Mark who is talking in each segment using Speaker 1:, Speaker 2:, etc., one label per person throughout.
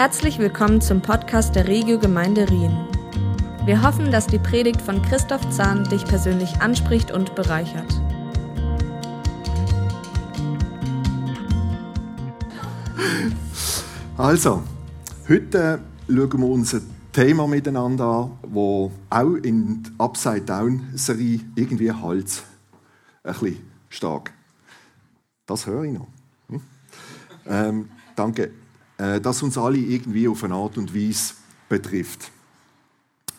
Speaker 1: Herzlich willkommen zum Podcast der Regio Gemeinde Rien. Wir hoffen, dass die Predigt von Christoph Zahn dich persönlich anspricht und bereichert.
Speaker 2: Also, heute schauen wir uns ein Thema miteinander an, wo auch in der Upside Down Serie irgendwie halt ein bisschen stark. Das höre ich noch. Hm? Ähm, danke. Äh, das uns alle irgendwie auf eine Art und Weise betrifft.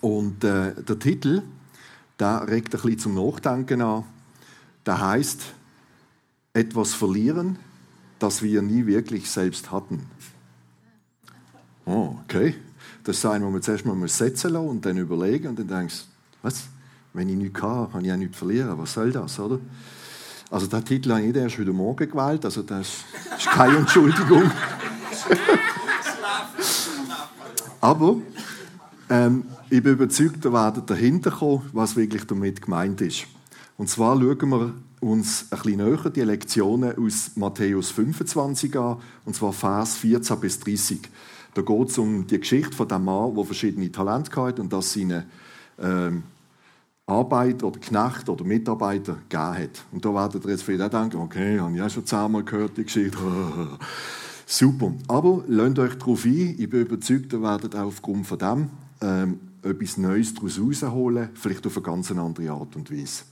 Speaker 2: Und äh, der Titel, der regt ein bisschen zum Nachdenken an. Der heißt etwas verlieren, das wir nie wirklich selbst hatten. Oh, okay. Das ist ein, wo man zuerst mal setzen lassen und dann überlegen und dann denkst was? Wenn ich nichts habe, kann ich auch nichts verlieren. Was soll das, oder? Also, der Titel habe ich erst heute Morgen gewählt, also das ist keine Entschuldigung. Aber ähm, ich bin überzeugt, ihr werdet dahinter kommen, was wirklich damit gemeint ist. Und zwar schauen wir uns ein bisschen näher die Lektionen aus Matthäus 25 an, und zwar Vers 14 bis 30. Da geht es um die Geschichte von dem Mann, der verschiedene Talente hatte und das seine ähm, Arbeiter oder Knecht oder Mitarbeiter gegeben hat. Und da werdet ihr jetzt vielleicht auch denken, okay, habe ich auch schon zehnmal gehört, die Geschichte. Super. Aber lasst euch darauf ein. Ich bin überzeugt, ihr werdet auch aufgrund von dem ähm, etwas Neues daraus herausholen, vielleicht auf eine ganz andere Art und Weise.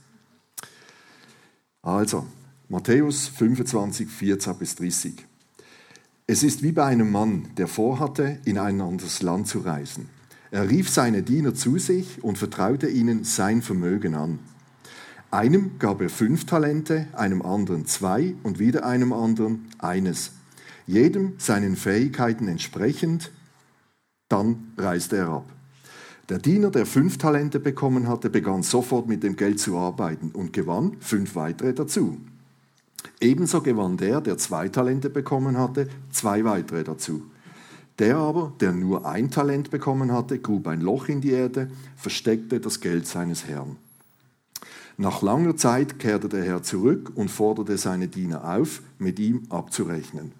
Speaker 2: Also, Matthäus 25, 14 bis 30. Es ist wie bei einem Mann, der vorhatte, in ein anderes Land zu reisen. Er rief seine Diener zu sich und vertraute ihnen sein Vermögen an. Einem gab er fünf Talente, einem anderen zwei und wieder einem anderen eines jedem seinen Fähigkeiten entsprechend, dann reiste er ab. Der Diener, der fünf Talente bekommen hatte, begann sofort mit dem Geld zu arbeiten und gewann fünf weitere dazu. Ebenso gewann der, der zwei Talente bekommen hatte, zwei weitere dazu. Der aber, der nur ein Talent bekommen hatte, grub ein Loch in die Erde, versteckte das Geld seines Herrn. Nach langer Zeit kehrte der Herr zurück und forderte seine Diener auf, mit ihm abzurechnen.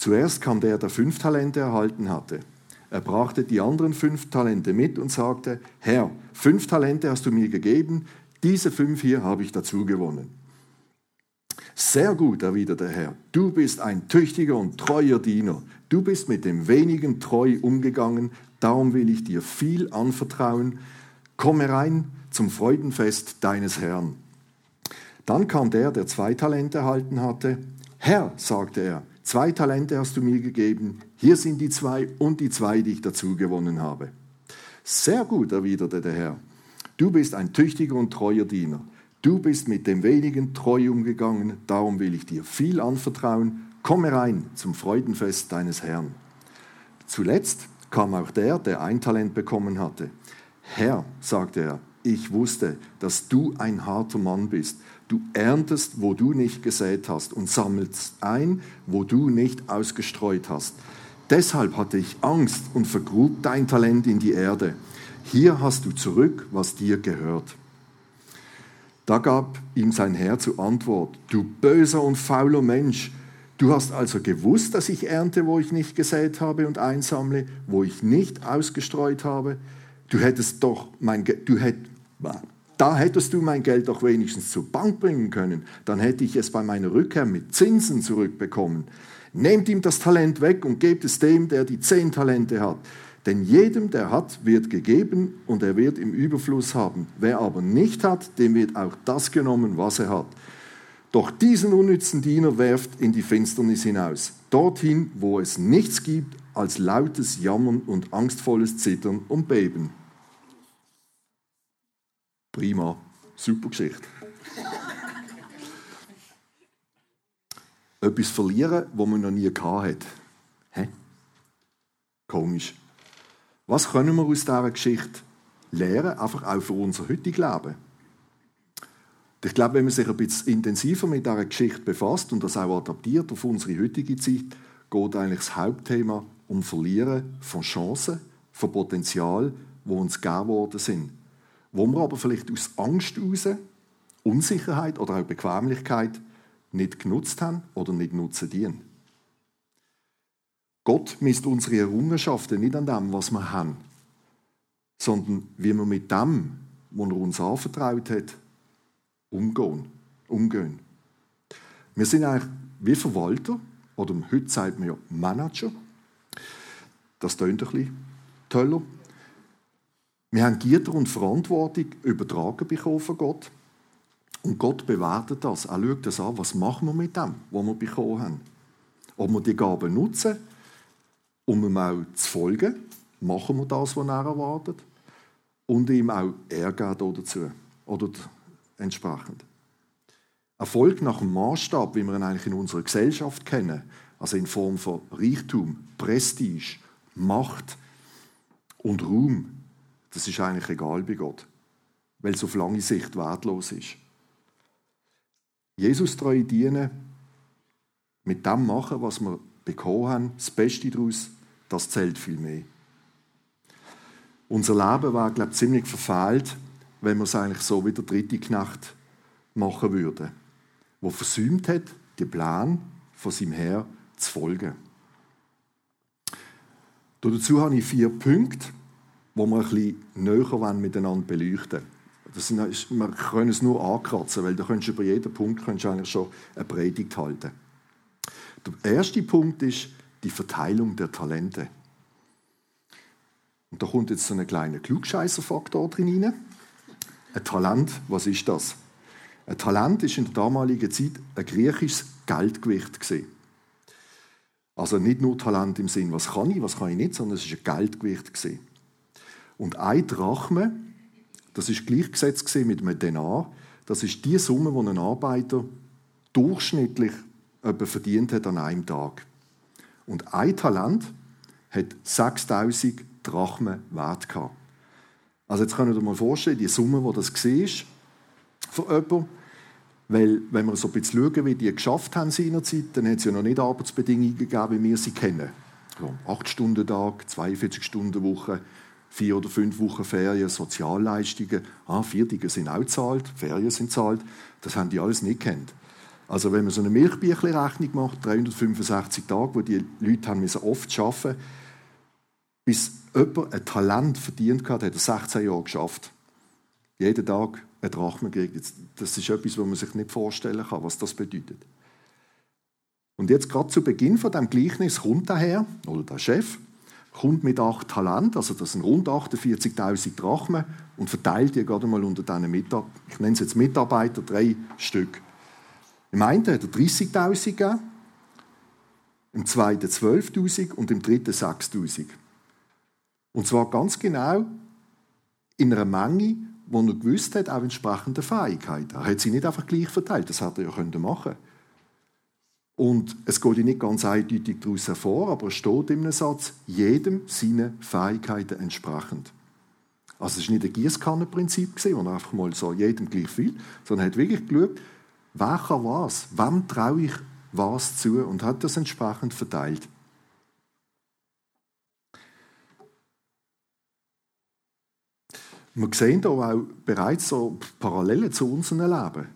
Speaker 2: Zuerst kam der, der fünf Talente erhalten hatte. Er brachte die anderen fünf Talente mit und sagte, Herr, fünf Talente hast du mir gegeben, diese fünf hier habe ich dazu gewonnen. Sehr gut, erwiderte der Herr, du bist ein tüchtiger und treuer Diener. Du bist mit dem wenigen treu umgegangen, darum will ich dir viel anvertrauen. Komme rein zum Freudenfest deines Herrn. Dann kam der, der zwei Talente erhalten hatte. Herr, sagte er, Zwei Talente hast du mir gegeben, hier sind die zwei und die zwei, die ich dazu gewonnen habe. Sehr gut, erwiderte der Herr. Du bist ein tüchtiger und treuer Diener. Du bist mit dem wenigen treu umgegangen, darum will ich dir viel anvertrauen. Komme rein zum Freudenfest deines Herrn. Zuletzt kam auch der, der ein Talent bekommen hatte. Herr, sagte er, ich wusste, dass du ein harter Mann bist Du erntest, wo du nicht gesät hast und sammelst ein, wo du nicht ausgestreut hast. Deshalb hatte ich Angst und vergrub dein Talent in die Erde. Hier hast du zurück, was dir gehört. Da gab ihm sein Herr zur Antwort, du böser und fauler Mensch, du hast also gewusst, dass ich ernte, wo ich nicht gesät habe und einsammle, wo ich nicht ausgestreut habe. Du hättest doch mein, Ge du hätt, da hättest du mein Geld doch wenigstens zur Bank bringen können, dann hätte ich es bei meiner Rückkehr mit Zinsen zurückbekommen. Nehmt ihm das Talent weg und gebt es dem, der die zehn Talente hat. Denn jedem, der hat, wird gegeben und er wird im Überfluss haben. Wer aber nicht hat, dem wird auch das genommen, was er hat. Doch diesen unnützen Diener werft in die Finsternis hinaus, dorthin, wo es nichts gibt als lautes Jammern und angstvolles Zittern und Beben. Prima, super Geschichte. Etwas verlieren, wo man noch nie gehabt hat. Hä? Komisch. Was können wir aus dieser Geschichte lernen, einfach auch für unser heutiges Leben? Ich glaube, wenn man sich ein bisschen intensiver mit dieser Geschichte befasst und das auch adaptiert auf unsere heutige Zeit, geht eigentlich das Hauptthema um Verlieren von Chancen, von Potenzial, wo uns gegeben worden sind wo wir aber vielleicht aus Angst heraus, Unsicherheit oder auch Bequemlichkeit nicht genutzt haben oder nicht nutzen dienen. Gott misst unsere Errungenschaften nicht an dem, was wir haben, sondern wie wir mit dem, was er uns anvertraut hat, umgehen. umgehen. Wir sind eigentlich wie Verwalter, oder heute sagt man ja Manager. Das klingt ein bisschen toller. Wir haben Gitter und Verantwortung übertragen bekommen von Gott. Und Gott bewertet das. Er schaut das an, was machen wir mit dem, was wir bekommen haben. Ob wir die Gaben nutzen, um ihm auch zu folgen, machen wir das, was er erwartet, und ihm auch Ehrgeiz dazu oder entsprechend. Erfolg nach dem Maßstab, wie wir ihn eigentlich in unserer Gesellschaft kennen, also in Form von Reichtum, Prestige, Macht und Ruhm, das ist eigentlich egal bei Gott, weil es auf lange Sicht wertlos ist. Jesus treu dienen, mit dem machen, was wir bekommen haben, das Beste daraus, das zählt viel mehr. Unser Leben war, glaube ich, ziemlich verfehlt, wenn wir es eigentlich so wie der dritte Knecht machen würden, wo versäumt hat, die Plan von seinem Herr zu folgen. Dazu habe ich vier Punkte, wo wir ein bisschen näher miteinander beleuchten sind, wir können es nur ankratzen, weil da könntest du über jeden Punkt könntest eigentlich schon eine Predigt halten. Der erste Punkt ist die Verteilung der Talente. Und da kommt jetzt so ein kleiner Klugscheißerfaktor drin rein. Ein Talent, was ist das? Ein Talent ist in der damaligen Zeit ein griechisches Geldgewicht gesehen. Also nicht nur Talent im Sinn, was kann ich, was kann ich nicht, sondern es ist ein Geldgewicht gesehen. Und ein Drachme, das ist gleichgesetzt mit einem Denar, das ist die Summe, die ein Arbeiter durchschnittlich verdient hat an einem Tag. Und ein Talent hat 6000 Drachme wert gehabt. Also jetzt könnt ihr euch mal vorstellen, die Summe, die das war für jemanden, weil, wenn wir so ein bisschen schauen, wie die geschafft haben in ihrer Zeit, dann hat es ja noch nicht Arbeitsbedingungen gegeben, wie wir sie kennen. Also 8-Stunden-Tag, 42-Stunden-Woche, vier oder fünf Wochen Ferien, Sozialleistungen, ah, Viertige sind auch zahlt, Ferien sind zahlt, das haben die alles nicht kennt. Also wenn man so eine Milchbüchli-Rechnung macht, 365 Tage, wo die Leute haben müssen oft arbeiten bis jemand ein Talent verdient hat, hat er 16 Jahre geschafft. Jeden Tag ein Drachme gekriegt. Das ist etwas, was man sich nicht vorstellen kann, was das bedeutet. Und jetzt gerade zu Beginn von dem Gleichnis kommt daher, oder der Chef, kommt mit acht Talent, also das sind rund 48.000 Drachmen, und verteilt die gerade mal unter diesen Mitarbeiter, ich nenne es jetzt Mitarbeiter, drei Stück. Im einen hat er 30.000 gegeben, im zweiten 12.000 und im dritten 6.000. Und zwar ganz genau in einer Menge, wo er gewusst hat, auch entsprechende Fähigkeiten. Er hat sie nicht einfach gleich verteilt, das hätte er ja machen können. Und es geht nicht ganz eindeutig daraus hervor, aber es steht einem Satz, jedem seine Fähigkeiten entsprechend. Also es war nicht ein Gießkannenprinzip, wo einfach mal so jedem gleich viel, sondern er hat wirklich geschaut, wer kann was, wem traue ich was zu und hat das entsprechend verteilt. Wir sehen hier auch bereits so Parallelen zu unserem Leben.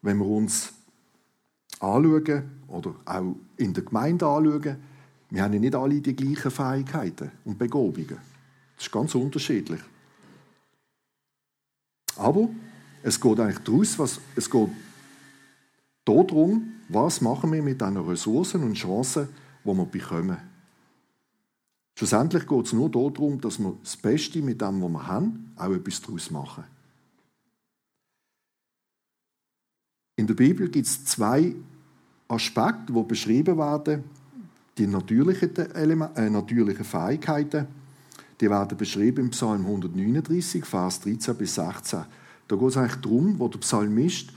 Speaker 2: Wenn wir uns anschauen oder auch in der Gemeinde anschauen, wir haben ja nicht alle die gleichen Fähigkeiten und Begabungen. Das ist ganz unterschiedlich. Aber es geht eigentlich daraus, was, es geht darum, was machen wir mit diesen Ressourcen und Chancen, die wir bekommen. Schlussendlich geht es nur darum, dass wir das Beste mit dem, was wir haben, auch etwas daraus machen. In der Bibel gibt es zwei Aspekte, die beschrieben werden, die natürlichen, äh, natürlichen Fähigkeiten, die werden beschrieben im Psalm 139, Vers 13 bis 16. Da geht es eigentlich darum, wo der Psalmist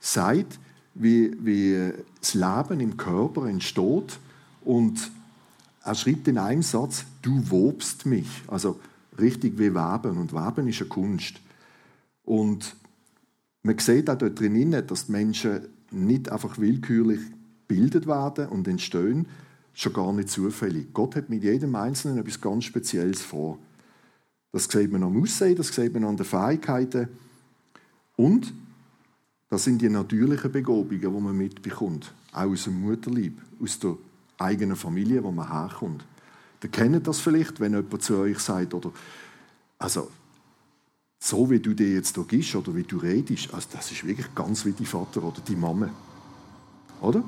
Speaker 2: sagt, wie, wie das Leben im Körper entsteht und er schreibt in einem Satz, du wobst mich. Also richtig wie Weben. Und Weben ist eine Kunst. Und man sieht auch dort drinnen, dass die Menschen nicht einfach willkürlich gebildet werden und entstehen, schon gar nicht zufällig. Gott hat mit jedem Einzelnen etwas ganz Spezielles vor. Das sieht man am Aussehen, das sieht man an den Fähigkeiten und das sind die natürlichen Begabungen, die man mitbekommt, auch aus dem Mutterlieb, aus der eigenen Familie, wo man herkommt. Ihr kennt das vielleicht, wenn jemand zu euch sagt, oder, also, so wie du dir jetzt hier gibst oder wie du redest, also das ist wirklich ganz wie dein Vater oder die Mama. Oder?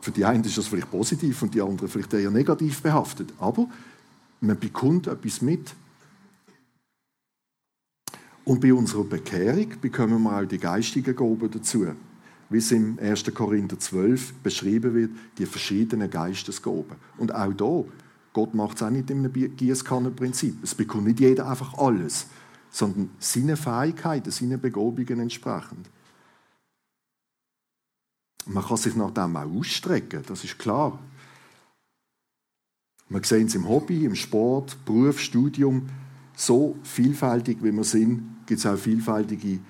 Speaker 2: Für die einen ist das vielleicht positiv und die anderen vielleicht eher negativ behaftet. Aber man bekommt etwas mit. Und bei unserer Bekehrung bekommen wir auch die geistigen Gaben dazu. Wie es im 1. Korinther 12 beschrieben wird, die verschiedenen Geistesgaben. Und auch da, Gott macht es auch nicht einem Gießkannenprinzip. Es bekommt nicht jeder einfach alles, sondern seine Fähigkeiten, seine Begabungen entsprechend. Man kann sich nach dem auch ausstrecken, das ist klar. Wir sehen es im Hobby, im Sport, Beruf, Studium. So vielfältig wie wir sind, gibt es auch vielfältige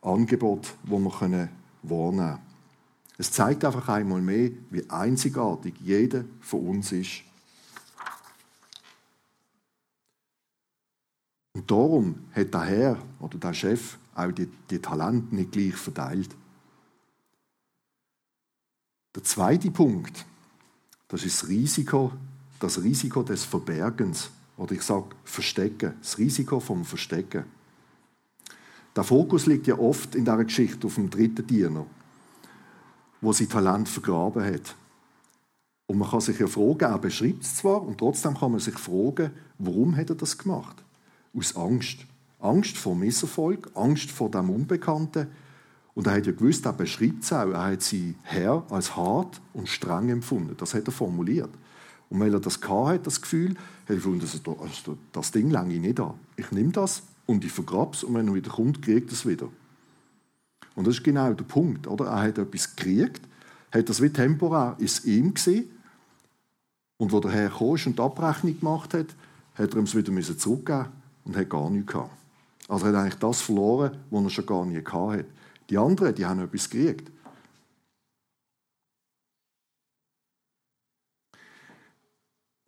Speaker 2: Angebote, die wir wahrnehmen können. Es zeigt einfach einmal mehr, wie einzigartig jeder von uns ist. Und darum hat der Herr oder der Chef auch die, die Talente nicht gleich verteilt. Der zweite Punkt, das ist das Risiko, das Risiko des Verbergens. Oder ich sage Verstecken, das Risiko vom Verstecken. Der Fokus liegt ja oft in dieser Geschichte auf dem dritten Diener, wo sein Talent vergraben hat. Und man kann sich ja fragen, er beschreibt es zwar, und trotzdem kann man sich fragen, warum hat er das gemacht? Aus Angst. Angst vor Misserfolg, Angst vor dem Unbekannten, und er hat ja gewusst, er beschreibt es auch, er hat sie Herr als hart und streng empfunden. Das hat er formuliert. Und weil er das hatte, das Gefühl, hat er gefunden, also, das Ding länge ich nicht an. Ich nehme das und ich vergrabe es und wenn er wieder kommt, kriegt es wieder. Und das ist genau der Punkt. Oder? Er hat etwas gekriegt, hat das wie temporär ist ihm gesehen und wo der Herr kam und die Abrechnung gemacht hat, hat er ihm es wieder zurückgeben und hat gar nichts gehabt. Also er hat eigentlich das verloren, was er schon gar nie gehabt hat. Die anderen, die haben etwas gekriegt.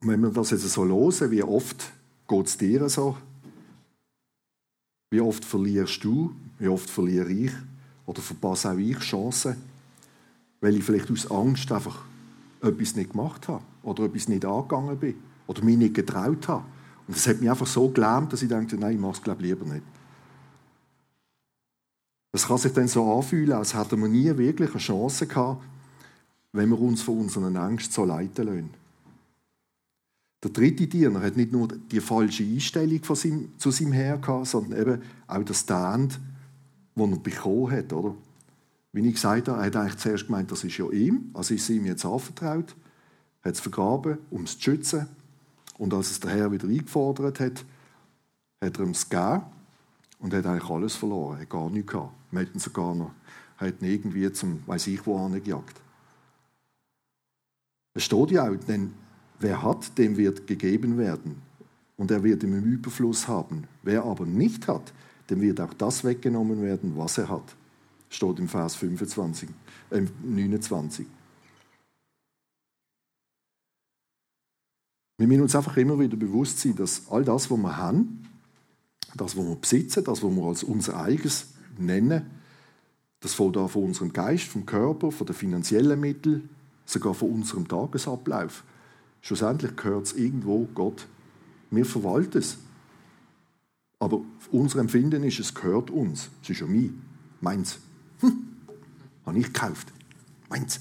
Speaker 2: Und wenn wir das jetzt so hören, wie oft geht es dir so? Wie oft verlierst du? Wie oft verliere ich? Oder verpasse auch ich Chancen? Weil ich vielleicht aus Angst einfach etwas nicht gemacht habe oder etwas nicht angegangen bin oder mich nicht getraut habe. Und das hat mich einfach so gelähmt, dass ich dachte, nein, ich mache es glaube lieber nicht. Es kann sich dann so anfühlen, als hätten wir nie wirklich eine Chance gehabt, wenn wir uns von unseren Ängsten so leiten lassen. Der dritte Diener hat nicht nur die falsche Einstellung von seinem, zu seinem Herr gehabt, sondern eben auch das Stand, das er bekommen hat. Oder? Wie ich gesagt habe, er hat eigentlich zuerst gemeint, das ist ja ihm, also ist es ihm jetzt anvertraut, hat es vergraben, um es zu schützen. Und als es der Herr wieder eingefordert hat, hat er ihm es gegeben und hat eigentlich alles verloren, hat gar nichts gehabt. Wir hätten sogar noch, hat ihn irgendwie zum, weiß ich wo, gejagt. Es steht ja auch, denn wer hat, dem wird gegeben werden. Und er wird im Überfluss haben. Wer aber nicht hat, dem wird auch das weggenommen werden, was er hat. Steht im Vers 25, äh, 29. Wir müssen uns einfach immer wieder bewusst sein, dass all das, was wir haben, das, was wir besitzen, das, was wir als unser eigenes nennen, das da von unserem Geist, vom Körper, von den finanziellen Mitteln, sogar von unserem Tagesablauf. Schlussendlich gehört es irgendwo Gott. Wir verwalten es. Aber unser Empfinden ist, es gehört uns. Es ist ja mein, meins. Hm, habe ich gekauft. Meins.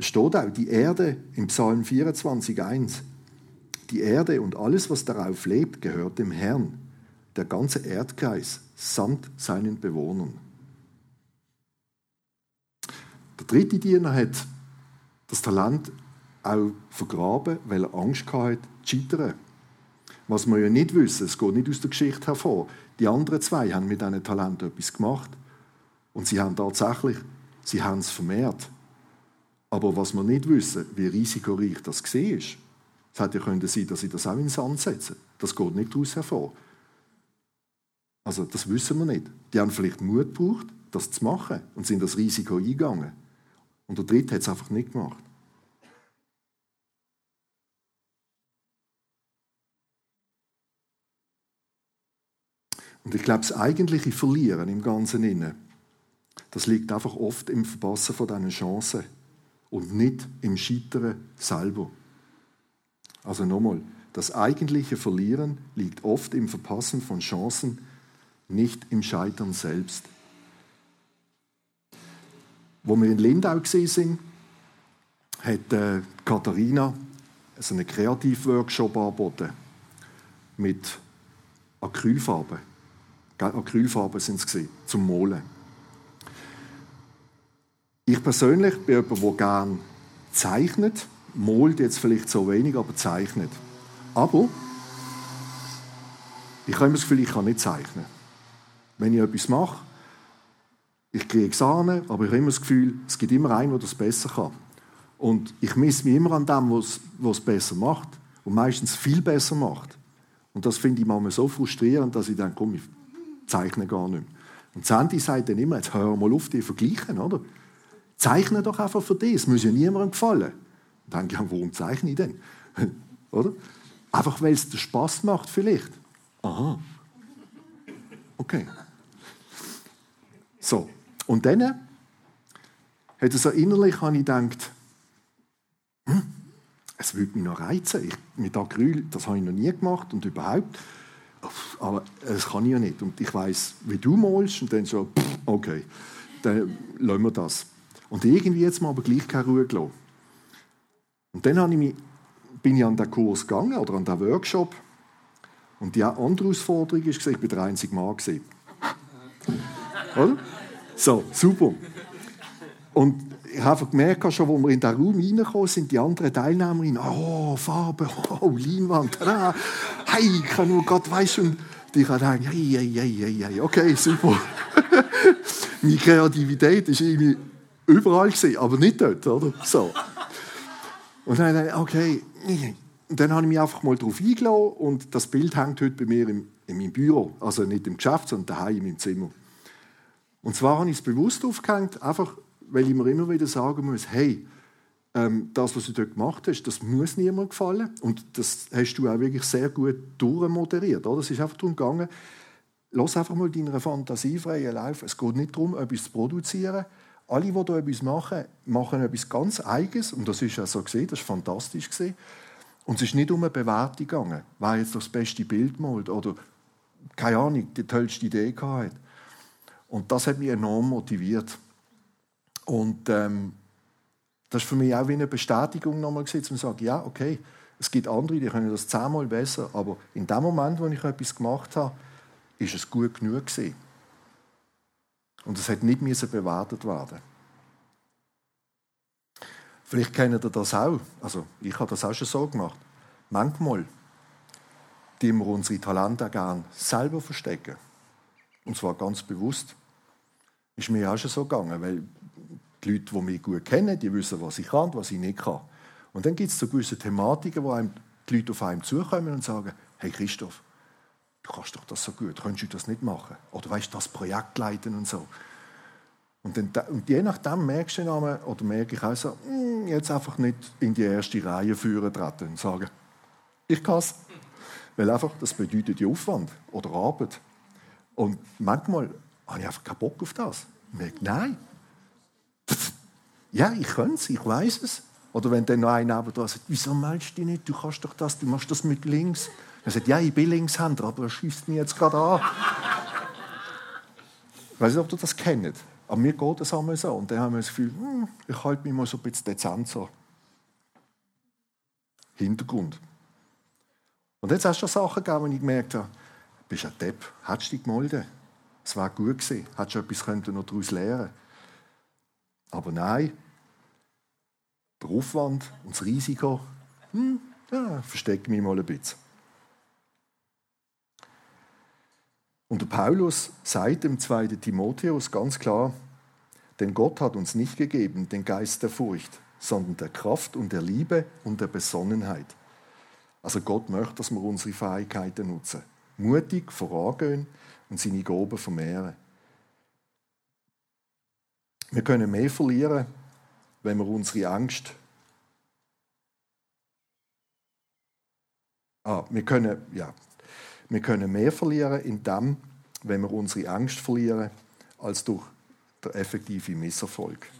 Speaker 2: Steht auch, die Erde im Psalm 24,1 die Erde und alles, was darauf lebt, gehört dem Herrn, der ganze Erdkreis samt seinen Bewohnern. Der dritte Diener hat das Talent auch vergraben, weil er Angst hatte, zu scheitern. Was wir ja nicht wissen, es geht nicht aus der Geschichte hervor. Die anderen zwei haben mit diesem Talent etwas gemacht. Und sie haben tatsächlich, sie haben es vermehrt. Aber was wir nicht wissen, wie risikoreich das war, es hätte ja sein, dass sie das auch in den Sand setzen. Das geht nicht daraus hervor. Also das wissen wir nicht. Die haben vielleicht Mut gebraucht, das zu machen und sind das Risiko eingegangen. Und der Dritte hat es einfach nicht gemacht. Und ich glaube, das eigentliche Verlieren im Ganzen innen, das liegt einfach oft im Verpassen von diesen Chancen und nicht im Scheitern selber. Also nochmal, das eigentliche Verlieren liegt oft im Verpassen von Chancen, nicht im Scheitern selbst. Wo wir in Lindau waren, hat äh, Katharina also einen Kreativworkshop angeboten mit Acrylfarben. Acrylfarben sind es zum Malen. Ich persönlich bin jemand, der gerne zeichnet. Malt jetzt vielleicht so wenig, aber zeichnet. Aber ich habe immer das Gefühl, ich kann nicht zeichnen. Wenn ich etwas mache, ich kriege es an, aber ich habe immer das Gefühl, es gibt immer einen, der das besser kann. Und ich misse mich immer an dem, was es besser macht. Und meistens viel besser macht. Und das finde ich manchmal so frustrierend, dass ich denke, komm, ich zeichne gar nicht mehr. Und Sandy sagt dann immer, jetzt hör mal auf, die vergleichen, oder? Zeichne doch einfach für dich, es muss ja niemandem gefallen. Dann denke ich, warum zeichne ich denn? oder? Einfach, weil es dir Spaß macht, vielleicht. Aha. Okay. So. Und dann hat er so innerlich habe ich gedacht, hm, es würde mich noch reizen. Ich, mit Acryl, das habe ich noch nie gemacht und überhaupt. Aber das kann ich ja nicht. Und ich weiß, wie du malst und dann so, okay, dann lassen wir das. Und irgendwie jetzt mal aber gleich keine Ruhe gelassen. Und dann ich mich, bin ich an den Kurs gegangen oder an den Workshop. Und die andere Herausforderung ist, ich bin der einzige Mann. Oder? So, super. Und ich habe einfach gemerkt, schon, als wir in den Raum reingekommen sind, die anderen Teilnehmerinnen, oh, Farbe, oh, Leinwand, ah, hey, ich kann nur Gott weiß und ich habe gedacht, hey, hey, hey, hey, okay, super. Meine Kreativität war irgendwie überall gewesen, aber nicht dort, oder? So. Und dann habe ich okay, dann habe ich mich einfach mal darauf eingeladen und das Bild hängt heute bei mir im, in meinem Büro, also nicht im Geschäft, sondern daheim in meinem Zimmer. Und zwar habe ich es bewusst aufgehängt, einfach weil ich mir immer wieder sagen muss, hey, ähm, das, was du dort gemacht hast, das muss niemandem gefallen. Und das hast du auch wirklich sehr gut durchmoderiert. Oder? Es ist einfach darum gegangen, lass einfach mal deiner Fantasie freien Lauf. Es geht nicht darum, etwas zu produzieren. Alle, die hier etwas machen, machen etwas ganz Eigenes. Und das ist ja so gesehen, das war fantastisch. Und es ist nicht um eine Bewertung gegangen, wer jetzt das beste Bild malt oder, keine Ahnung, die tollste Idee hatte. Und das hat mich enorm motiviert. Und ähm, das ist für mich auch wie eine Bestätigung nochmal gewesen, zu sagen, ja, okay, es gibt andere, die können das zehnmal besser, aber in dem Moment, wo ich etwas gemacht habe, ist es gut genug gewesen. Und es hat nicht bewertet werden. Vielleicht kennt ihr das auch. Also ich habe das auch schon so gemacht. Manchmal, die wir unsere Talente gerne selber verstecken. Und zwar ganz bewusst. Ist mir auch schon so gegangen, weil die Leute, die mich gut kennen, die wissen, was ich kann und was ich nicht kann. Und dann gibt es so gewisse Thematiken, wo einem die Leute auf einem zukommen und sagen, hey Christoph, du kannst doch das so gut, könntest du das nicht machen? Oder weißt du, das Projekt leiten und so. Und, dann, und je nachdem merkst du dann, oder merke ich auch so, hm, jetzt einfach nicht in die erste Reihe führen treten und sagen, ich kann es. Weil einfach, das bedeutet die Aufwand oder Arbeit. Und manchmal habe ich einfach keinen Bock auf das. Ich merke, nein, ja, ich kann es, ich weiß es. Oder wenn dann noch einer neben sagt, wieso meldest du dich nicht? Du kannst doch das, du machst das mit links. Er sagt, ja, ich bin Linkshänder, aber er schießt mich jetzt gerade an. ich weiß nicht, ob du das kennt. Aber mir geht es einmal so. Und dann haben wir das Gefühl, hm, ich halte mich mal so ein bisschen dezent so. Hintergrund. Und jetzt hast du Sachen gegeben, wo ich gemerkt habe, du bist ein Depp, hättest du dich gemeldet. Es wäre gut gewesen, hättest du etwas noch daraus lernen können. Aber nein, der Aufwand und das Risiko, hm, ja, verstecke mich mal ein bisschen. Und Paulus sagt im 2. Timotheus ganz klar, denn Gott hat uns nicht gegeben den Geist der Furcht, sondern der Kraft und der Liebe und der Besonnenheit. Also Gott möchte, dass wir unsere Fähigkeiten nutzen. Mutig vorangehen und seine Gaben vermehren. Wir können mehr verlieren, wenn wir unsere Angst ah, wir können, ja, wir können mehr verlieren, indem, wenn wir unsere Angst verlieren, als durch den effektiven Misserfolg.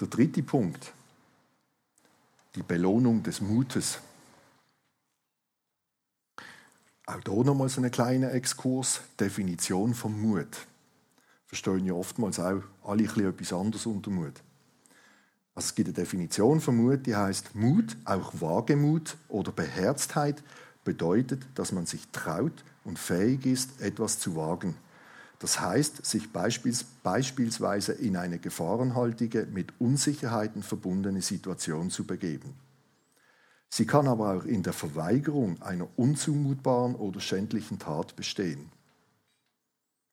Speaker 2: Der dritte Punkt. die Belohnung des Mutes. Auch hier nochmal so einen kleinen Exkurs. Definition vom Mut. Verstehen ja oftmals auch alle etwas anderes unter Mut. Also es gibt eine Definition von Mut, die heißt Mut, auch Wagemut oder Beherztheit, bedeutet, dass man sich traut und fähig ist, etwas zu wagen. Das heißt, sich beispielsweise in eine gefahrenhaltige, mit Unsicherheiten verbundene Situation zu begeben. Sie kann aber auch in der Verweigerung einer unzumutbaren oder schändlichen Tat bestehen.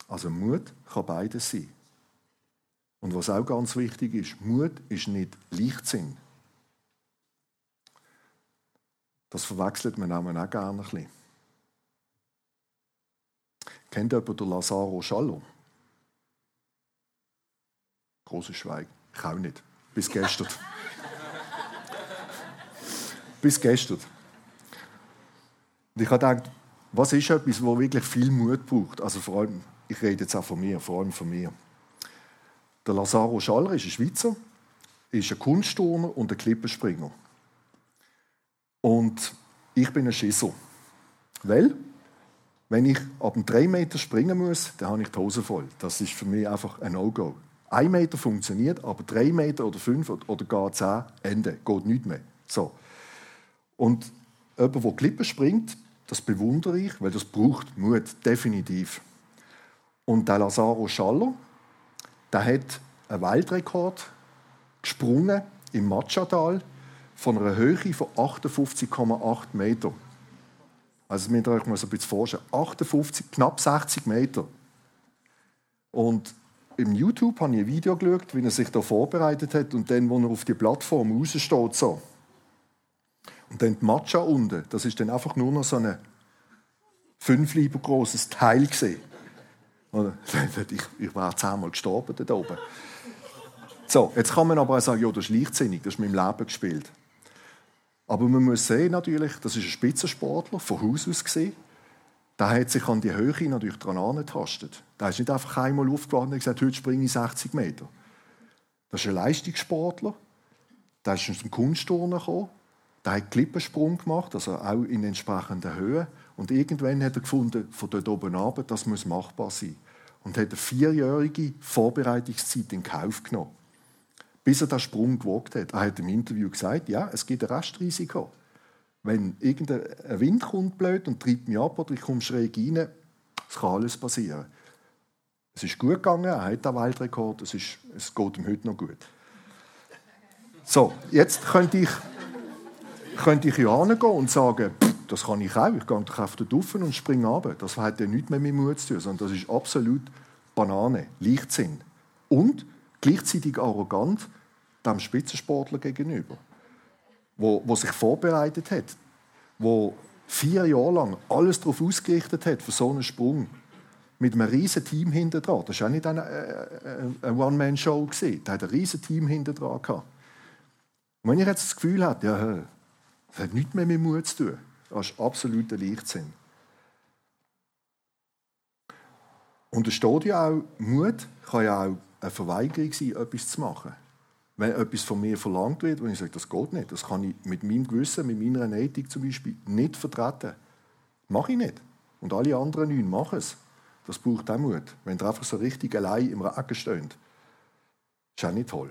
Speaker 2: Also Mut kann beides sein. Und was auch ganz wichtig ist, Mut ist nicht Leichtsinn. Das verwechselt man auch gerne ein bisschen. Kennt jemand den Lazaro Schallo? Großes Schweigen. Ich auch nicht. Bis gestern. Bis gestern. Und ich habe gedacht, was ist etwas, wo wirklich viel Mut braucht? Also vor allem, ich rede jetzt auch von mir, vor allem von mir. Der Lazaro Schaller ist ein Schweizer, ist ein Kunstturner und ein Klippenspringer. Und ich bin ein Schisser. Weil, wenn ich ab einem 3 Meter springen muss, dann habe ich die Hose voll. Das ist für mich einfach ein No-Go. Ein Meter funktioniert, aber drei Meter oder fünf oder gar zehn, Ende, geht nicht mehr. So. Und jemand, der Klippen springt, das bewundere ich, weil das braucht Mut, definitiv. Und der Lazaro Schaller, der hat einen Weltrekord gesprungen im Machatal von einer Höhe von 58,8 Meter. Also müsst ihr euch mal so ein bisschen vorstellen. 58, knapp 60 Meter. Und im YouTube habe ich ein Video geschaut, wie er sich da vorbereitet hat und dann, wo er auf die Plattform raussteht, so. Und dann die Matcha unten, das ist dann einfach nur noch so ein fünf Lieber großes Teil gesehen. Ich, ich wäre zehnmal gestorben da oben. So, jetzt kann man aber auch sagen, ja, das ist leichtsinnig, das ist mit dem Leben gespielt. Aber man muss sehen, natürlich, das ist ein Spitzensportler, von Haus aus gesehen. Der hat sich an die Höhe natürlich dran angetastet. Der ist nicht einfach einmal aufgewacht und gesagt, heute springe ich 60 Meter. Das ist ein Leistungssportler. Der ist aus dem Kunstturnen gekommen. Der hat Klippensprung gemacht, also auch in entsprechenden Höhen. Und irgendwann hat er gefunden, von dort oben runter, das muss machbar sein. Und hat eine vierjährige Vorbereitungszeit in Kauf genommen bis er den Sprung gewagt hat. Er hat im Interview gesagt, ja, es gibt ein Restrisiko. Wenn irgendein Wind kommt blöd und treibt mich ab oder ich komme schräg rein, es kann alles passieren. Es ist gut gegangen, er hat den Weltrekord, es, ist, es geht ihm heute noch gut. So, jetzt könnte ich, könnte ich ja hingehen und sagen, das kann ich auch, ich gehe auf den Duffen und springe runter. Das hat ja nichts mehr mit Mut zu tun, sondern das ist absolut Banane, Leichtsinn. Und gleichzeitig arrogant dem Spitzensportler gegenüber, wo, wo sich vorbereitet hat, wo vier Jahre lang alles darauf ausgerichtet hat für so einen Sprung mit einem riesen Team hinter dran. Das war auch nicht eine, eine, eine One-Man-Show. Da hat ein riesen Team hinter dran wenn ich jetzt das Gefühl habe, ja, das hat nichts mehr mit Mut zu tun, das ist absoluter Leichtsinn. Und es steht ja auch, Mut kann ja auch eine Verweigerung sein, etwas zu machen. Wenn etwas von mir verlangt wird, und ich sage, das geht nicht, das kann ich mit meinem Gewissen, mit meiner Ethik zum Beispiel nicht vertreten. Mache ich nicht. Und alle anderen neun machen es. Das braucht auch Mut. Wenn ihr einfach so richtig allein im Regen steht, ist auch nicht toll.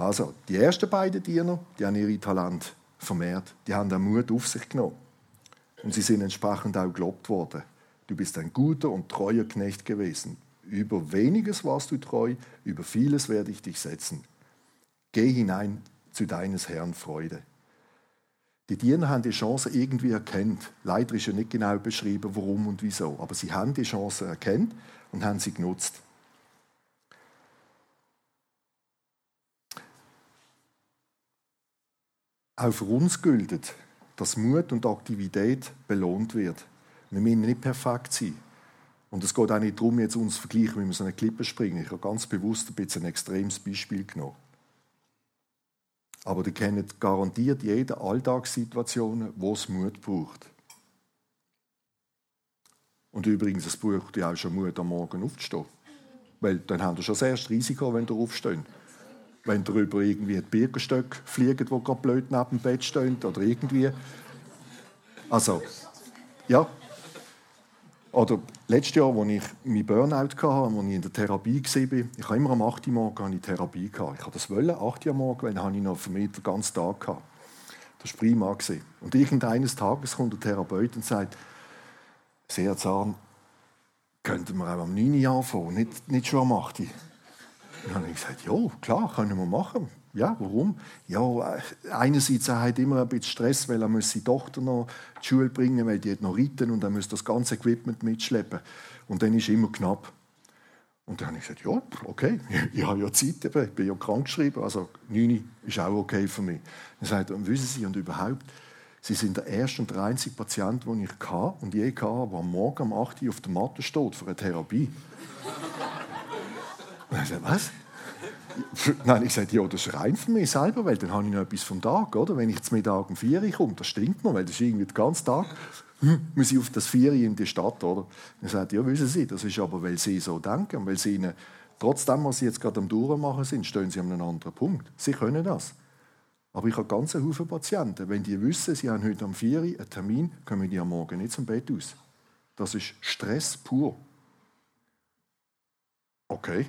Speaker 2: Also, die ersten beiden Diener, die haben ihre Talente vermehrt. Die haben den Mut auf sich genommen. Und sie sind entsprechend auch gelobt worden. Du bist ein guter und treuer Knecht gewesen. Über weniges warst du treu, über vieles werde ich dich setzen. Geh hinein zu deines Herrn Freude. Die Diener haben die Chance irgendwie erkannt. Leider ist ja nicht genau beschrieben, warum und wieso. Aber sie haben die Chance erkannt und haben sie genutzt. Auch für uns gilt, dass Mut und Aktivität belohnt wird. Wir müssen nicht perfekt sein. Und es geht auch nicht darum, jetzt uns zu vergleichen, wie wir so eine Klippe springen. Ich habe ganz bewusst ein bisschen ein extremes Beispiel genommen. Aber ihr kennt garantiert jede Alltagssituation, wo es Mut braucht. Und übrigens, es braucht ja auch schon Mut, am Morgen aufzustehen. Weil dann haben wir schon das erste Risiko, wenn ihr aufsteht. Wenn darüber irgendwie ein Birkenstock fliegt, wo gerade blöd neben dem Bett steht oder irgendwie. Also, ja. Oder letztes Jahr, als ich meinen Burnout hatte, als ich in der Therapie war, ich habe immer am 8. Uhr morgen Therapie. Gehabt. Ich wollte das wollen, 8 Uhr morgen, weil dann habe ich noch für mich den ganzen Tag gehabt. Das war prima. Und irgendeines Tages kommt der Therapeut und sagt, sehr Zahn, könnten wir auch am 9. Uhr anfangen, nicht, nicht schon am 8. Uhr. Dann habe ich gesagt, ja, klar, können wir machen. Ja, warum? Ja, einerseits er hat immer ein bisschen Stress, weil er muss seine Tochter noch die Schule bringen, weil die hat noch reiten und er muss das ganze Equipment mitschleppen. Und dann ist immer knapp. Und dann habe ich gesagt, ja, okay, ich habe ja Zeit, ich bin ja krankgeschrieben, also 9 ist auch okay für mich. Dann sagt er, wissen Sie, und überhaupt, Sie sind der erste und der einzige Patient, den ich hatte und je hatte, der am Morgen um 8 Uhr auf der Matte steht für eine Therapie. Was? Nein, ich sagte, ja, das ist rein für mich selber, weil dann habe ich noch etwas vom Tag, oder? Wenn ich zum Mittag um 4 Uhr komme, das stinkt noch, weil das ist irgendwie den ganzen Tag, hm, muss ich auf das 4 Uhr in die Stadt, oder? Dann sagt ja, wissen Sie, das ist aber, weil Sie so denken, weil Sie ihnen, trotzdem, was Sie jetzt gerade am Durchmachen sind, stehen Sie an einem anderen Punkt. Sie können das. Aber ich habe ganz Haufen Patienten. Wenn die wissen, sie haben heute am 4 Uhr einen Termin, kommen die am Morgen nicht zum Bett aus. Das ist Stress pur. Okay,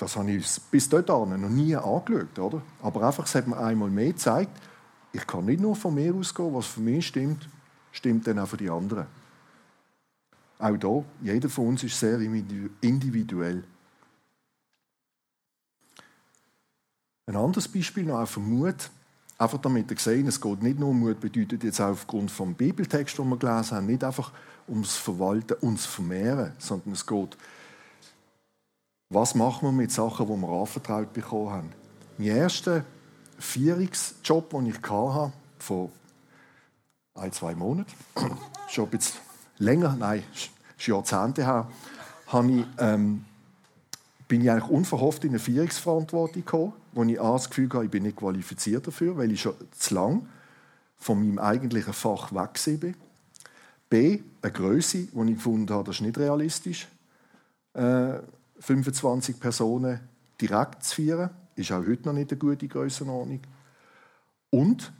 Speaker 2: das habe ich bis dahin noch nie angeschaut. Oder? Aber einfach, es hat mir einmal mehr gezeigt, ich kann nicht nur von mir ausgehen, was für mich stimmt, stimmt dann auch für die anderen. Auch da, jeder von uns ist sehr individuell. Ein anderes Beispiel noch auch für Mut. Einfach damit ihr seht, es geht nicht nur um Mut, bedeutet jetzt auch aufgrund vom Bibeltext, den wir gelesen haben, nicht einfach ums Verwalten, ums Vermehren, sondern es geht, was machen wir mit Sachen, die wir anvertraut bekommen haben. Mein erster Vierungsjob, den ich hatte, vor ein, zwei Monaten, schon ein bisschen länger, nein, schon Jahrzehnte her, ich, ähm, bin ich eigentlich unverhofft in eine Vierungsverantwortung gekommen wo ich A, das Gefühl hatte, ich bin nicht qualifiziert dafür, weil ich schon zu lang von meinem eigentlichen Fach weg war. B, eine Größe, die ich gefunden habe, das ist nicht realistisch. Äh, 25 Personen direkt zu führen, ist auch heute noch nicht eine gute Grössenordnung. Und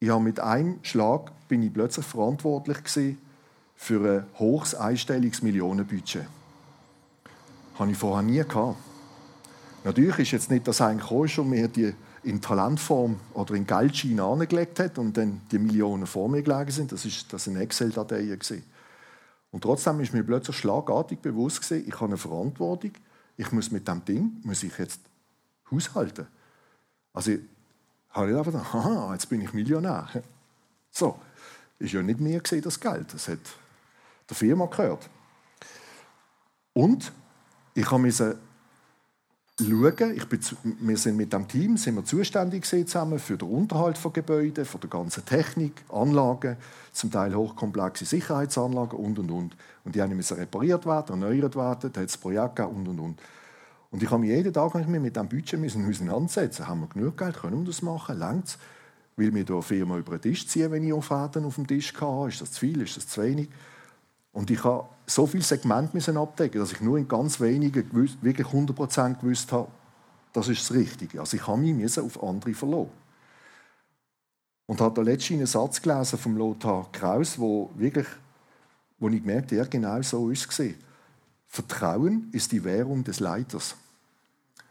Speaker 2: ich habe mit einem Schlag bin ich plötzlich verantwortlich für ein hohes Einstellungsmillionenbudget. Das hatte ich vorher nie gehabt. Natürlich ist jetzt nicht das eigentlich auch schon mehr die in Talentform oder in Geldschienen angelegt hat und dann die Millionen vor mir gelegen sind. Das ist das eine Excel-Datei Und trotzdem ist mir plötzlich schlagartig bewusst gewesen, ich habe eine Verantwortung. Ich muss mit dem Ding muss ich jetzt haushalten. Also habe ich einfach gedacht, aha, jetzt bin ich Millionär. So, ist ja nicht mir gesehen das Geld, das hat der Firma gehört. Und ich habe schauen. Ich bin, wir sind mit dem Team sind wir zuständig zusammen für den Unterhalt von Gebäuden, für die ganze Technik, Anlagen, zum Teil hochkomplexe Sicherheitsanlagen und und und. Und die müssen repariert werden, erneuert werden, da hat es Projekte und und und. Und ich habe mich jeden Tag mit diesem Budget müssen auseinandersetzen. Haben wir genug Geld? Können wir das machen? Längt Will mir da Firma über den Tisch ziehen, wenn ich Offerten auf dem Tisch habe? Ist das zu viel? Ist das zu wenig? Und ich habe so viele Segmente abdecken, dass ich nur in ganz wenigen wirklich 100% gewusst habe, das ist das Richtige. Also ich habe mich auf andere verloren. Und habe da letztens einen Satz gelesen vom Lothar Kraus, wo wirklich, wo ich gemerkt habe, ja, genau so ist es Vertrauen ist die Währung des Leiters.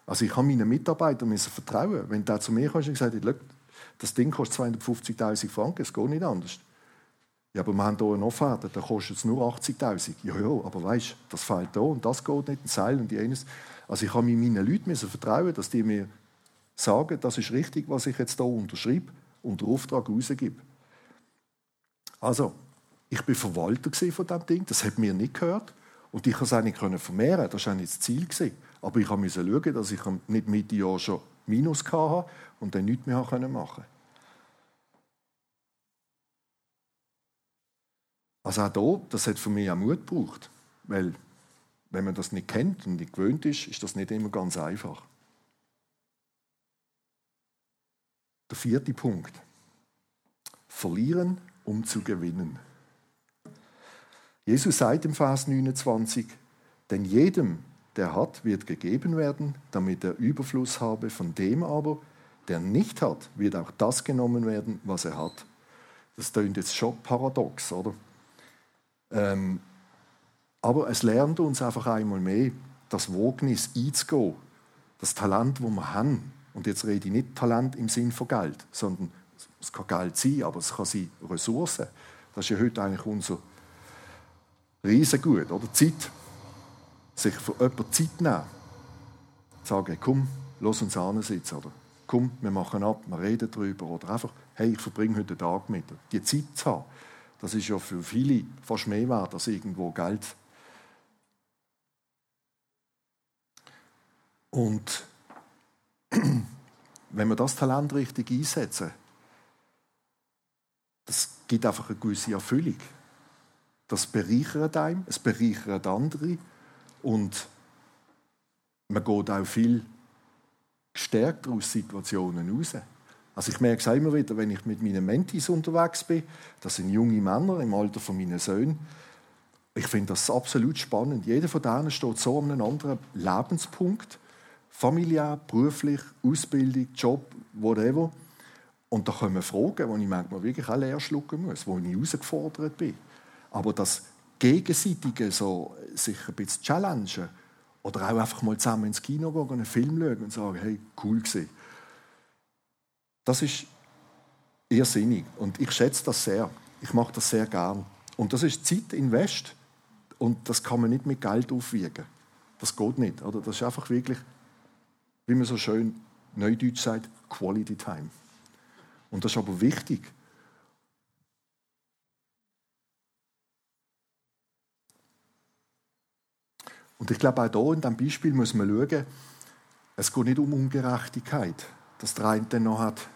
Speaker 2: Also ich habe meinen Mitarbeitern vertrauen. Wenn der zu mir kommt und gesagt hat, das Ding kostet 250'000 Franken, es geht nicht anders. Ja, aber wir haben hier eine Offerte, da kostet nur 80'000. Ja, ja, aber weißt, das fällt da und das geht nicht, ein Seil und jenes. Also ich habe meinen Leuten vertrauen, dass die mir sagen, das ist richtig, was ich jetzt hier unterschreibe und den Auftrag rausgebe. Also, ich bin Verwalter von diesem Ding, das hat mir nicht gehört. Und ich konnte es nicht vermehren, das war das Ziel. Aber ich musste schauen, dass ich nicht Mitte Jahr schon Minus hatte und dann nichts mehr machen konnte. Also auch hier, das hat für mich auch Mut gebraucht. Weil, wenn man das nicht kennt und nicht gewöhnt ist, ist das nicht immer ganz einfach. Der vierte Punkt. Verlieren, um zu gewinnen. Jesus sagt im Vers 29, denn jedem, der hat, wird gegeben werden, damit er Überfluss habe. Von dem aber, der nicht hat, wird auch das genommen werden, was er hat. Das klingt jetzt schon paradox, oder? Ähm, aber es lernt uns einfach einmal mehr, das Wognis einzugehen, das Talent, das wir haben. Und jetzt rede ich nicht Talent im Sinn von Geld, sondern es kann Geld sein, aber es kann sein Ressourcen. Das ist ja heute eigentlich unser Riesengut, oder? Zeit. Sich für jemanden Zeit nehmen. Sagen, komm, lass uns ansitzen, oder? Komm, wir machen ab, wir reden darüber. Oder einfach, hey, ich verbringe heute den Tag mit dir. Die Zeit zu haben, das ist ja für viele fast mehr wert als irgendwo Geld. Und wenn wir das Talent richtig einsetzen, das gibt einfach eine gewisse Erfüllung. Das bereichert einem, es bereichert andere und man geht auch viel gestärkt aus Situationen raus. Also ich merke es immer wieder, wenn ich mit meinen Mentis unterwegs bin, das sind junge Männer im Alter von meinen Söhnen, ich finde das absolut spannend. Jeder von denen steht so an einem anderen Lebenspunkt, familiär, beruflich, Ausbildung, Job, whatever. Und da kommen Fragen, wo ich manchmal wirklich auch leer schlucken muss, wo ich herausgefordert bin. Aber das Gegenseitige, so, sich ein bisschen challengen oder auch einfach mal zusammen ins Kino gehen, einen Film schauen und sagen, hey, cool gewesen. Das ist irrsinnig und ich schätze das sehr. Ich mache das sehr gern. Und das ist Zeit invest und das kann man nicht mit Geld aufwiegen. Das geht nicht. Oder? Das ist einfach wirklich, wie man so schön neudeutsch sagt, Quality Time. Und das ist aber wichtig. Und ich glaube, auch hier in diesem Beispiel muss man schauen, es geht nicht um Ungerechtigkeit, dass der eine noch hat,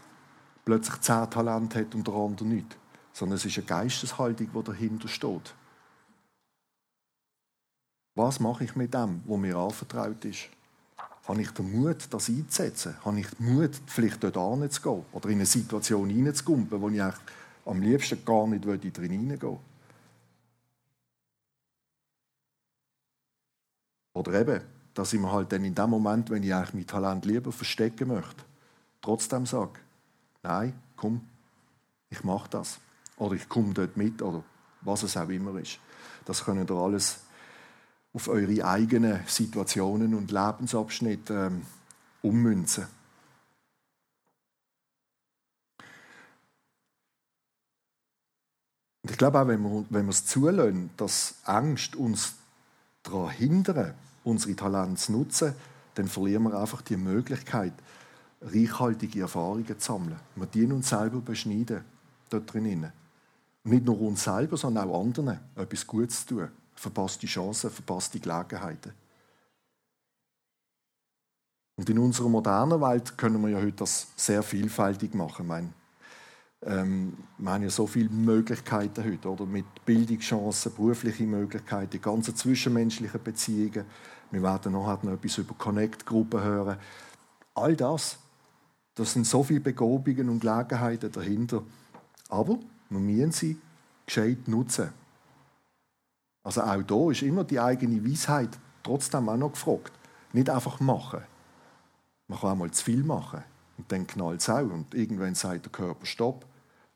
Speaker 2: plötzlich zehn Talente hat und der andere nicht. Sondern es ist eine Geisteshaltung, die dahinter steht. Was mache ich mit dem, wo mir anvertraut ist? Habe ich den Mut, das einzusetzen? Habe ich den Mut, vielleicht dort hinzugehen? Oder in eine Situation hineinzugumpen, wo ich am liebsten gar nicht drin hineingehen Oder eben, dass ich mir halt dann in dem Moment, wenn ich mein Talent lieber verstecken möchte, trotzdem sage, nein, komm, ich mache das. Oder ich komme dort mit, oder was es auch immer ist. Das können ihr alles auf eure eigenen Situationen und Lebensabschnitte ähm, ummünzen. Und ich glaube auch, wenn wir, wenn wir es zulassen, dass Angst uns daran hindert, unsere Talente zu nutzen, dann verlieren wir einfach die Möglichkeit, reichhaltige Erfahrungen zu sammeln. Wir dienen uns selber beschneiden dort drinnen. Nicht nur uns selber, sondern auch anderen etwas Gutes zu tun verpasste Chancen, verpasste Gelegenheiten. Und in unserer modernen Welt können wir ja heute das sehr vielfältig machen. Ich meine, ähm, wir haben ja so viele Möglichkeiten heute, oder? Mit Bildungschancen, berufliche Möglichkeiten, ganze zwischenmenschliche Beziehungen. Wir werden nachher noch etwas über Connect-Gruppen hören. All das, das sind so viele Begabungen und Gelegenheiten dahinter. Aber wir müssen sie gescheit nutzen. Also auch da ist immer die eigene Weisheit trotzdem auch noch gefragt. Nicht einfach machen. Man kann auch mal zu viel machen und dann knallt es auch und irgendwann sagt der Körper Stopp.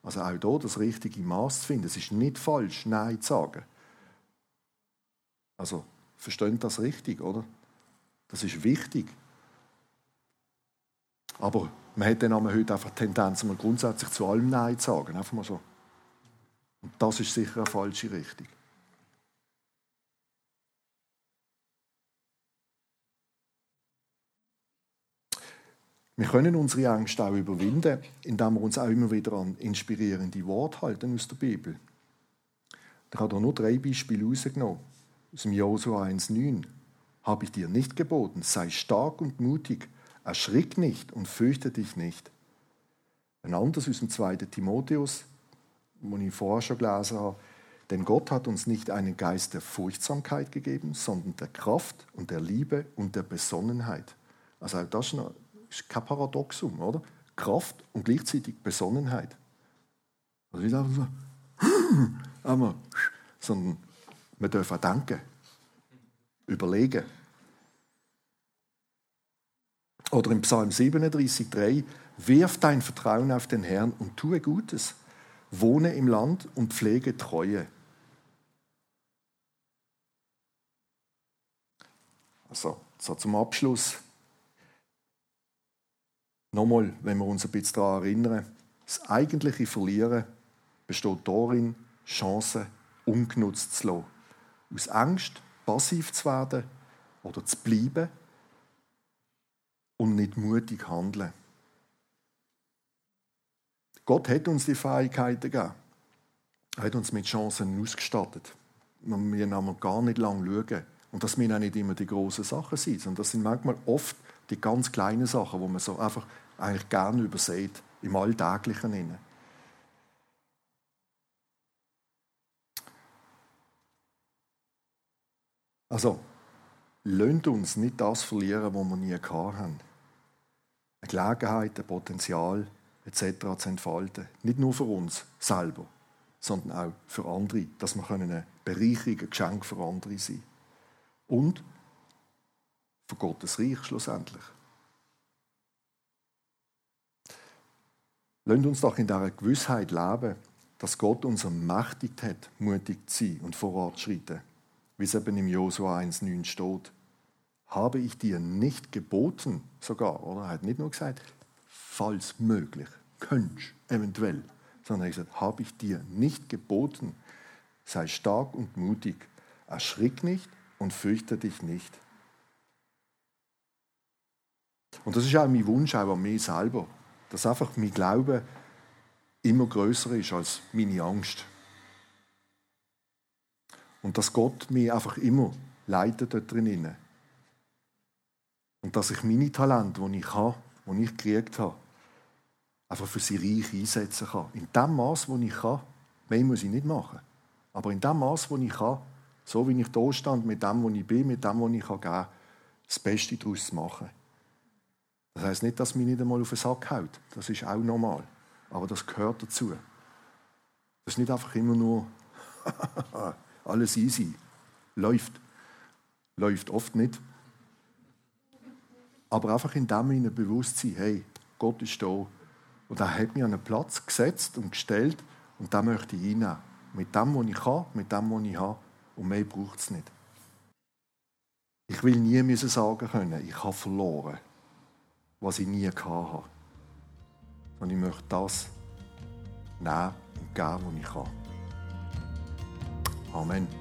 Speaker 2: Also auch da das richtige Maß zu finden. Es ist nicht falsch, Nein zu sagen. Also versteht das richtig, oder? Das ist wichtig. Aber man hat dann heute einfach die Tendenz, mal grundsätzlich zu allem Nein zu sagen. Einfach mal so. Und das ist sicher eine falsche Richtung. Wir können unsere Angst auch überwinden, indem wir uns auch immer wieder an inspirierende Worte halten aus der Bibel. Ich habe hier nur drei Beispiele rausgenommen. Aus dem Josua 1,9. Habe ich dir nicht geboten, sei stark und mutig, erschrick nicht und fürchte dich nicht. Ein anderes aus dem 2. Timotheus, wo ich vorher schon gelesen habe. Denn Gott hat uns nicht einen Geist der Furchtsamkeit gegeben, sondern der Kraft und der Liebe und der Besonnenheit. Also das ist ist kein Paradoxum, oder? Kraft und gleichzeitig Besonnenheit. Also nicht einfach so, aber, sondern wir dürfen denken, überlegen. Oder im Psalm 37,3 Wirf dein Vertrauen auf den Herrn und tue Gutes. Wohne im Land und pflege Treue. Also, so zum Abschluss. Nochmal, wenn wir uns ein bisschen daran erinnern, das eigentliche Verlieren besteht darin, Chancen ungenutzt zu lassen. Aus Angst, passiv zu werden oder zu bleiben und nicht mutig handeln. Gott hat uns die Fähigkeiten gegeben. Er hat uns mit Chancen ausgestattet. Wir müssen gar nicht lange schauen. Und das müssen auch nicht immer die großen Sachen sein, sondern das sind manchmal oft die ganz kleinen Sachen, wo man so einfach eigentlich gerne übersieht, im Alltäglichen. Innen. Also, lasst uns nicht das verlieren, was wir nie gehabt haben. Eine Gelegenheit, ein Potenzial etc. zu entfalten. Nicht nur für uns selber, sondern auch für andere, dass wir eine Bereicherung, ein Geschenk für andere sein Und für Gottes Reich schlussendlich. Lasst uns doch in dieser Gewissheit leben, dass Gott uns ermächtigt hat, mutig zu sein und voranzuschreiten wie es eben im Josua 1,9 steht. Habe ich dir nicht geboten, sogar, oder? Er hat nicht nur gesagt, falls möglich, könntest, eventuell, sondern er hat gesagt, habe ich dir nicht geboten, sei stark und mutig, erschrick nicht und fürchte dich nicht. Und das ist auch mein Wunsch, auch an mich selber, dass einfach mein Glaube immer größer ist als meine Angst. Und dass Gott mich einfach immer leitet dort drinnen. Und dass ich meine Talente, die ich habe, die ich gekriegt habe, einfach für sie reich einsetzen kann. In dem Maß, wo ich kann. Mehr muss ich nicht machen. Aber in dem Maß, wo ich kann, so wie ich da stand, mit dem, wo ich bin, mit dem, was ich geben kann, das Beste daraus zu machen. Das heißt nicht, dass mich nicht einmal auf den Sack haut. Das ist auch normal. Aber das gehört dazu. Das ist nicht einfach immer nur alles easy. Läuft. Läuft oft nicht. Aber einfach in dem Sinne bewusst sein, hey, Gott ist da. Und er hat mich an einen Platz gesetzt und gestellt und da möchte ich hineinnehmen. Mit dem, was ich kann, mit dem, was ich habe. Und mehr braucht es nicht. Ich will nie müssen sagen können, ich habe verloren, was ich nie hatte. Und ich möchte das nehmen und geben, was ich kann. Amen.